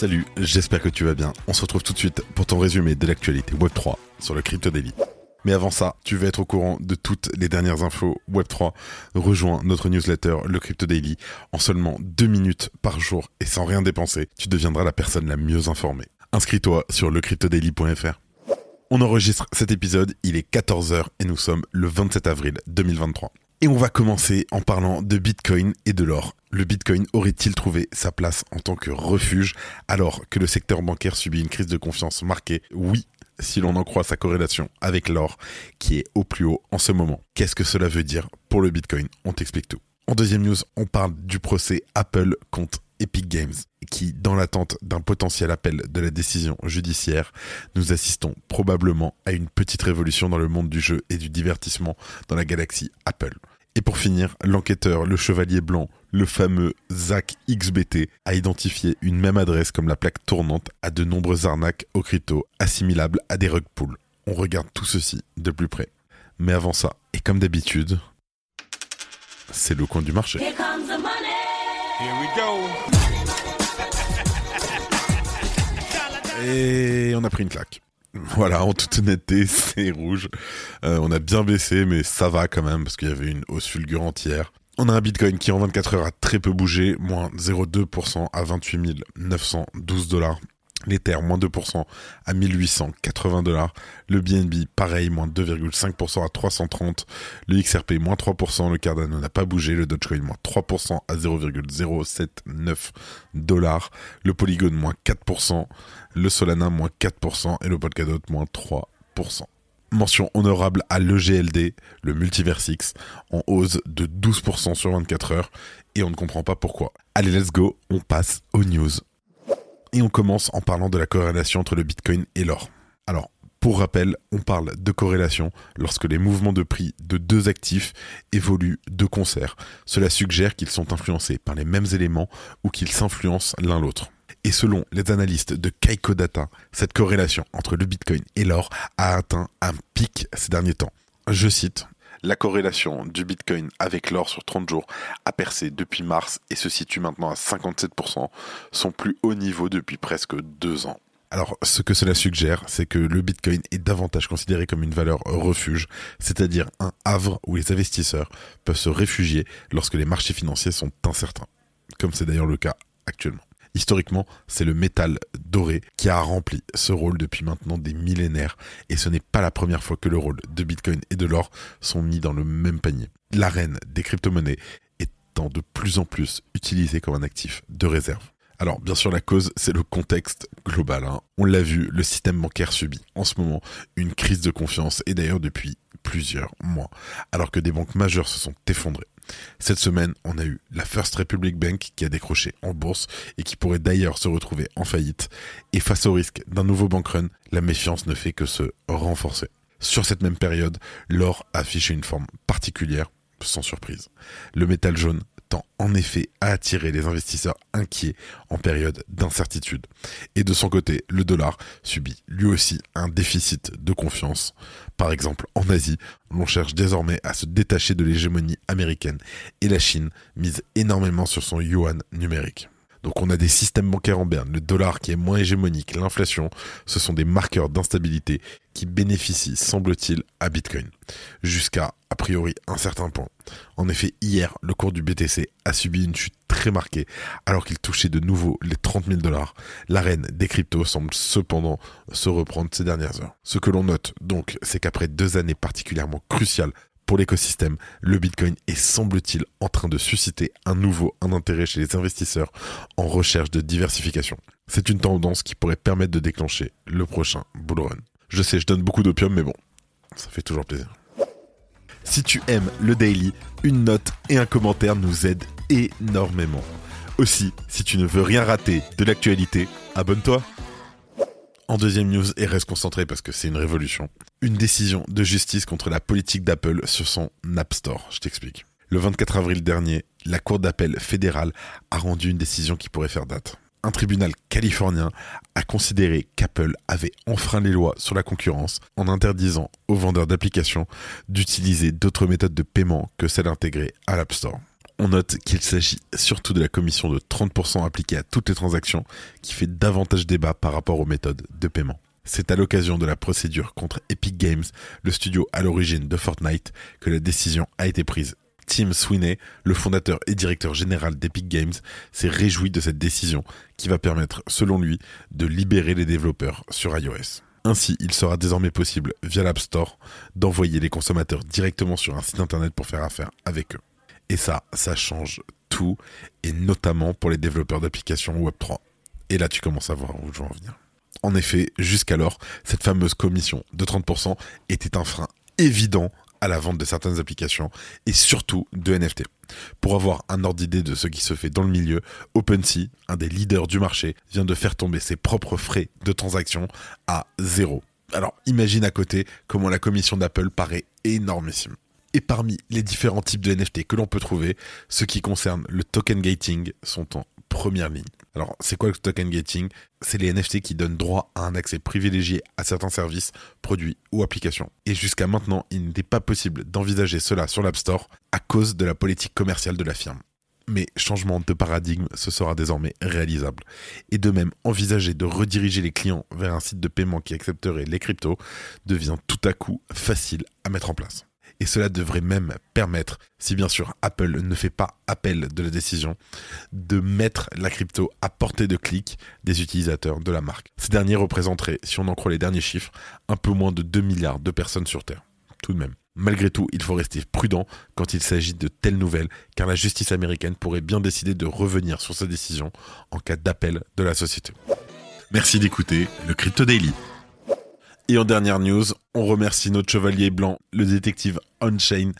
Salut, j'espère que tu vas bien. On se retrouve tout de suite pour ton résumé de l'actualité Web3 sur le Crypto Daily. Mais avant ça, tu veux être au courant de toutes les dernières infos Web3, rejoins notre newsletter, le Crypto Daily, en seulement deux minutes par jour et sans rien dépenser, tu deviendras la personne la mieux informée. Inscris-toi sur lecryptodaily.fr. On enregistre cet épisode, il est 14h et nous sommes le 27 avril 2023. Et on va commencer en parlant de Bitcoin et de l'or. Le Bitcoin aurait-il trouvé sa place en tant que refuge alors que le secteur bancaire subit une crise de confiance marquée? Oui, si l'on en croit sa corrélation avec l'or qui est au plus haut en ce moment. Qu'est-ce que cela veut dire pour le Bitcoin? On t'explique tout. En deuxième news, on parle du procès Apple contre Epic Games, qui, dans l'attente d'un potentiel appel de la décision judiciaire, nous assistons probablement à une petite révolution dans le monde du jeu et du divertissement dans la galaxie Apple. Et pour finir, l'enquêteur, le chevalier blanc, le fameux Zach XBT, a identifié une même adresse comme la plaque tournante à de nombreuses arnaques au crypto assimilables à des rug pools. On regarde tout ceci de plus près. Mais avant ça, et comme d'habitude, c'est le coin du marché. Here comes the money. Here we go. Et on a pris une claque. Voilà, en toute honnêteté, c'est rouge. Euh, on a bien baissé, mais ça va quand même, parce qu'il y avait une hausse fulgurante hier. On a un Bitcoin qui en 24 heures a très peu bougé, moins 0,2% à 28 912 dollars. L'Ether, moins 2% à 1880 dollars. Le BNB, pareil, moins 2,5% à 330. Le XRP, moins 3%. Le Cardano n'a pas bougé. Le Dogecoin, moins 3% à 0,079 dollars. Le Polygon, moins 4%. Le Solana, moins 4%. Et le Polkadot, moins 3%. Mention honorable à l'EGLD, le Multiversix, en hausse de 12% sur 24 heures. Et on ne comprend pas pourquoi. Allez, let's go, on passe aux news. Et on commence en parlant de la corrélation entre le Bitcoin et l'or. Alors, pour rappel, on parle de corrélation lorsque les mouvements de prix de deux actifs évoluent de concert. Cela suggère qu'ils sont influencés par les mêmes éléments ou qu'ils s'influencent l'un l'autre. Et selon les analystes de Kaiko Data, cette corrélation entre le Bitcoin et l'or a atteint un pic ces derniers temps. Je cite, la corrélation du Bitcoin avec l'or sur 30 jours a percé depuis mars et se situe maintenant à 57%, son plus haut niveau depuis presque deux ans. Alors, ce que cela suggère, c'est que le Bitcoin est davantage considéré comme une valeur refuge, c'est-à-dire un havre où les investisseurs peuvent se réfugier lorsque les marchés financiers sont incertains, comme c'est d'ailleurs le cas actuellement. Historiquement, c'est le métal doré qui a rempli ce rôle depuis maintenant des millénaires et ce n'est pas la première fois que le rôle de Bitcoin et de l'or sont mis dans le même panier. L'arène des crypto-monnaies étant de plus en plus utilisée comme un actif de réserve. Alors bien sûr la cause c'est le contexte global. hein. On l'a vu, le système bancaire subit en ce moment une crise de confiance et d'ailleurs depuis plusieurs mois, alors que des banques majeures se sont effondrées. Cette semaine, on a eu la First Republic Bank qui a décroché en bourse et qui pourrait d'ailleurs se retrouver en faillite. Et face au risque d'un nouveau bank run, la méfiance ne fait que se renforcer. Sur cette même période, l'or a affiché une forme particulière, sans surprise. Le métal jaune tend en effet à attirer les investisseurs inquiets en période d'incertitude. Et de son côté, le dollar subit lui aussi un déficit de confiance. Par exemple, en Asie, l'on cherche désormais à se détacher de l'hégémonie américaine et la Chine mise énormément sur son yuan numérique. Donc on a des systèmes bancaires en berne, le dollar qui est moins hégémonique, l'inflation, ce sont des marqueurs d'instabilité qui bénéficient, semble-t-il, à Bitcoin. Jusqu'à, a priori, un certain point. En effet, hier, le cours du BTC a subi une chute très marquée, alors qu'il touchait de nouveau les 30 000 dollars. L'arène des cryptos semble cependant se reprendre ces dernières heures. Ce que l'on note, donc, c'est qu'après deux années particulièrement cruciales pour l'écosystème, le Bitcoin est semble-t-il en train de susciter un nouveau un intérêt chez les investisseurs en recherche de diversification. C'est une tendance qui pourrait permettre de déclencher le prochain bull run. Je sais, je donne beaucoup d'opium, mais bon, ça fait toujours plaisir. Si tu aimes le daily, une note et un commentaire nous aident énormément. Aussi, si tu ne veux rien rater de l'actualité, abonne-toi. En deuxième news, et reste concentré parce que c'est une révolution, une décision de justice contre la politique d'Apple sur son App Store. Je t'explique. Le 24 avril dernier, la Cour d'appel fédérale a rendu une décision qui pourrait faire date. Un tribunal californien a considéré qu'Apple avait enfreint les lois sur la concurrence en interdisant aux vendeurs d'applications d'utiliser d'autres méthodes de paiement que celles intégrées à l'App Store. On note qu'il s'agit surtout de la commission de 30% appliquée à toutes les transactions qui fait davantage débat par rapport aux méthodes de paiement. C'est à l'occasion de la procédure contre Epic Games, le studio à l'origine de Fortnite, que la décision a été prise. Tim Sweeney, le fondateur et directeur général d'Epic Games, s'est réjoui de cette décision qui va permettre, selon lui, de libérer les développeurs sur iOS. Ainsi, il sera désormais possible, via l'App Store, d'envoyer les consommateurs directement sur un site internet pour faire affaire avec eux. Et ça, ça change tout, et notamment pour les développeurs d'applications Web3. Et là, tu commences à voir où je veux en venir. En effet, jusqu'alors, cette fameuse commission de 30% était un frein évident à la vente de certaines applications et surtout de NFT. Pour avoir un ordre d'idée de ce qui se fait dans le milieu, OpenSea, un des leaders du marché, vient de faire tomber ses propres frais de transaction à zéro. Alors imagine à côté comment la commission d'Apple paraît énormissime. Et parmi les différents types de NFT que l'on peut trouver, ceux qui concernent le token gating sont en première ligne. Alors, c'est quoi le token gating? C'est les NFT qui donnent droit à un accès privilégié à certains services, produits ou applications. Et jusqu'à maintenant, il n'était pas possible d'envisager cela sur l'App Store à cause de la politique commerciale de la firme. Mais changement de paradigme, ce sera désormais réalisable. Et de même, envisager de rediriger les clients vers un site de paiement qui accepterait les cryptos devient tout à coup facile à mettre en place et cela devrait même permettre, si bien sûr Apple ne fait pas appel de la décision, de mettre la crypto à portée de clic des utilisateurs de la marque. Ces derniers représenteraient, si on en croit les derniers chiffres, un peu moins de 2 milliards de personnes sur Terre. Tout de même. Malgré tout, il faut rester prudent quand il s'agit de telles nouvelles, car la justice américaine pourrait bien décider de revenir sur sa décision en cas d'appel de la société. Merci d'écouter le Crypto Daily. Et en dernière news, on remercie notre chevalier blanc, le détective on-chain.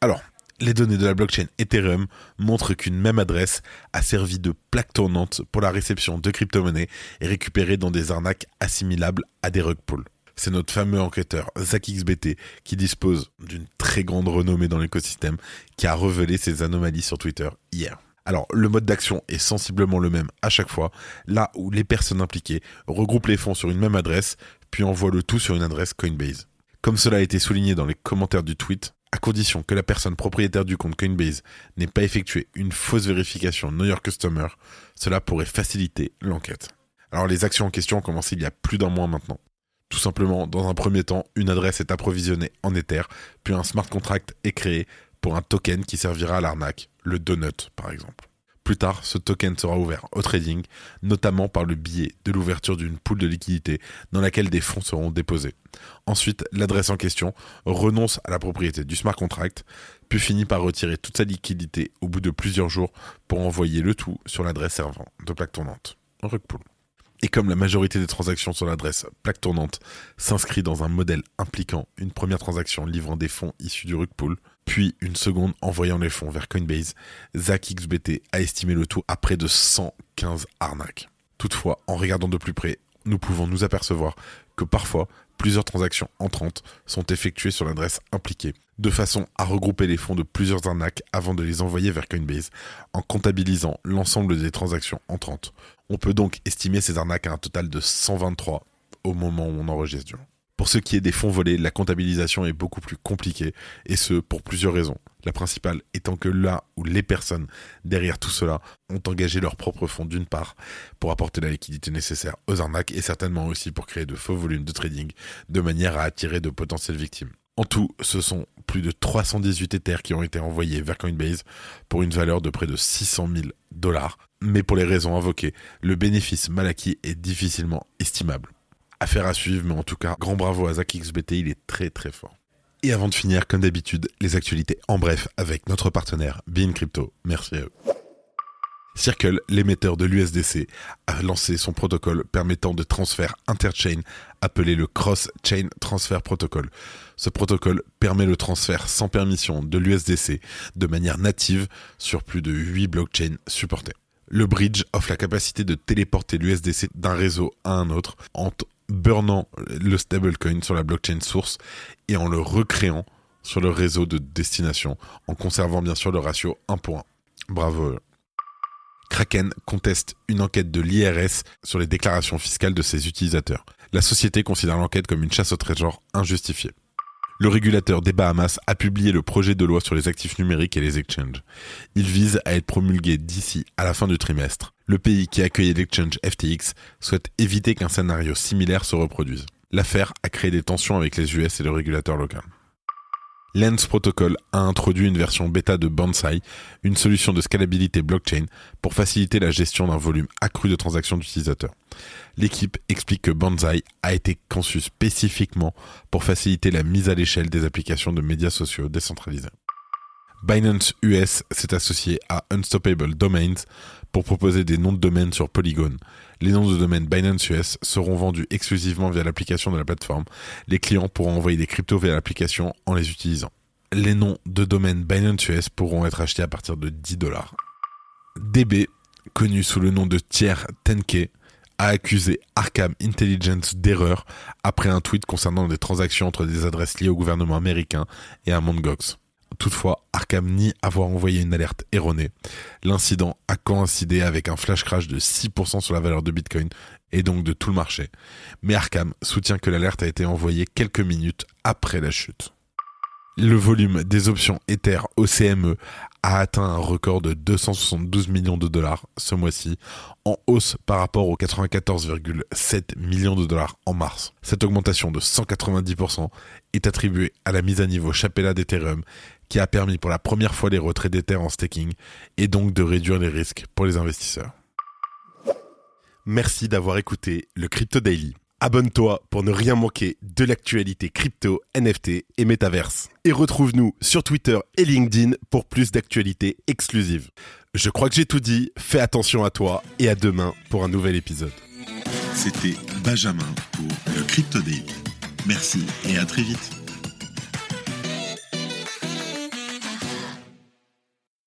Alors, les données de la blockchain Ethereum montrent qu'une même adresse a servi de plaque tournante pour la réception de crypto-monnaies et récupérée dans des arnaques assimilables à des rug. C'est notre fameux enquêteur ZachXBT qui dispose d'une très grande renommée dans l'écosystème qui a révélé ces anomalies sur Twitter hier. Alors, le mode d'action est sensiblement le même à chaque fois, là où les personnes impliquées regroupent les fonds sur une même adresse, puis envoient le tout sur une adresse Coinbase. Comme cela a été souligné dans les commentaires du tweet, à condition que la personne propriétaire du compte Coinbase n'ait pas effectué une fausse vérification Know Your Customer, cela pourrait faciliter l'enquête. Alors les actions en question ont commencé il y a plus d'un mois maintenant. Tout simplement, dans un premier temps, une adresse est approvisionnée en Ether, puis un smart contract est créé pour un token qui servira à l'arnaque, le donut par exemple. Plus tard, ce token sera ouvert au trading, notamment par le biais de l'ouverture d'une poule de liquidité dans laquelle des fonds seront déposés. Ensuite, l'adresse en question renonce à la propriété du smart contract, puis finit par retirer toute sa liquidité au bout de plusieurs jours pour envoyer le tout sur l'adresse servant de plaque tournante. Rug pool. Et comme la majorité des transactions sur l'adresse plaque tournante s'inscrit dans un modèle impliquant une première transaction livrant des fonds issus du rug pool, puis une seconde envoyant les fonds vers Coinbase, ZachXBT a estimé le tout à près de 115 arnaques. Toutefois, en regardant de plus près, nous pouvons nous apercevoir que parfois, plusieurs transactions entrantes sont effectuées sur l'adresse impliquée, de façon à regrouper les fonds de plusieurs arnaques avant de les envoyer vers Coinbase, en comptabilisant l'ensemble des transactions entrantes. On peut donc estimer ces arnaques à un total de 123 au moment où on enregistre. Pour ce qui est des fonds volés, la comptabilisation est beaucoup plus compliquée, et ce, pour plusieurs raisons. La principale étant que là où les personnes derrière tout cela ont engagé leurs propres fonds d'une part pour apporter la liquidité nécessaire aux arnaques et certainement aussi pour créer de faux volumes de trading de manière à attirer de potentielles victimes. En tout, ce sont plus de 318 Ethers qui ont été envoyés vers Coinbase pour une valeur de près de 600 000 dollars. Mais pour les raisons invoquées, le bénéfice mal acquis est difficilement estimable. Affaire à suivre, mais en tout cas, grand bravo à ZachXBT, il est très très fort. Et avant de finir, comme d'habitude, les actualités en bref avec notre partenaire Bean Crypto. Merci à eux. Circle, l'émetteur de l'USDC, a lancé son protocole permettant de transfert interchain appelé le Cross-Chain Transfer Protocol. Ce protocole permet le transfert sans permission de l'USDC de manière native sur plus de 8 blockchains supportés. Le bridge offre la capacité de téléporter l'USDC d'un réseau à un autre en burnant le stablecoin sur la blockchain source et en le recréant sur le réseau de destination en conservant bien sûr le ratio 1 pour 1. Bravo. Kraken conteste une enquête de l'IRS sur les déclarations fiscales de ses utilisateurs. La société considère l'enquête comme une chasse au trésor injustifiée. Le régulateur des Bahamas a publié le projet de loi sur les actifs numériques et les exchanges. Il vise à être promulgué d'ici à la fin du trimestre. Le pays qui accueille l'exchange FTX souhaite éviter qu'un scénario similaire se reproduise. L'affaire a créé des tensions avec les US et le régulateur local. Lens Protocol a introduit une version bêta de Bonsai, une solution de scalabilité blockchain pour faciliter la gestion d'un volume accru de transactions d'utilisateurs. L'équipe explique que Banzai a été conçu spécifiquement pour faciliter la mise à l'échelle des applications de médias sociaux décentralisés. Binance US s'est associé à Unstoppable Domains pour proposer des noms de domaine sur Polygon. Les noms de domaine Binance US seront vendus exclusivement via l'application de la plateforme. Les clients pourront envoyer des cryptos via l'application en les utilisant. Les noms de domaine Binance US pourront être achetés à partir de 10 dollars. DB, connu sous le nom de Tier 10K, a accusé Arkham Intelligence d'erreur après un tweet concernant des transactions entre des adresses liées au gouvernement américain et à Mt. Gox. Toutefois, Arkham nie avoir envoyé une alerte erronée. L'incident a coïncidé avec un flash crash de 6% sur la valeur de Bitcoin et donc de tout le marché. Mais Arkham soutient que l'alerte a été envoyée quelques minutes après la chute. Le volume des options Ether au CME a atteint un record de 272 millions de dollars ce mois-ci, en hausse par rapport aux 94,7 millions de dollars en mars. Cette augmentation de 190% est attribuée à la mise à niveau Chapella d'Ethereum qui a permis pour la première fois les retraits d'Ether en staking et donc de réduire les risques pour les investisseurs. Merci d'avoir écouté le Crypto Daily. Abonne-toi pour ne rien manquer de l'actualité crypto, NFT et métaverse. Et retrouve-nous sur Twitter et LinkedIn pour plus d'actualités exclusives. Je crois que j'ai tout dit, fais attention à toi et à demain pour un nouvel épisode. C'était Benjamin pour le Crypto Daily. Merci et à très vite.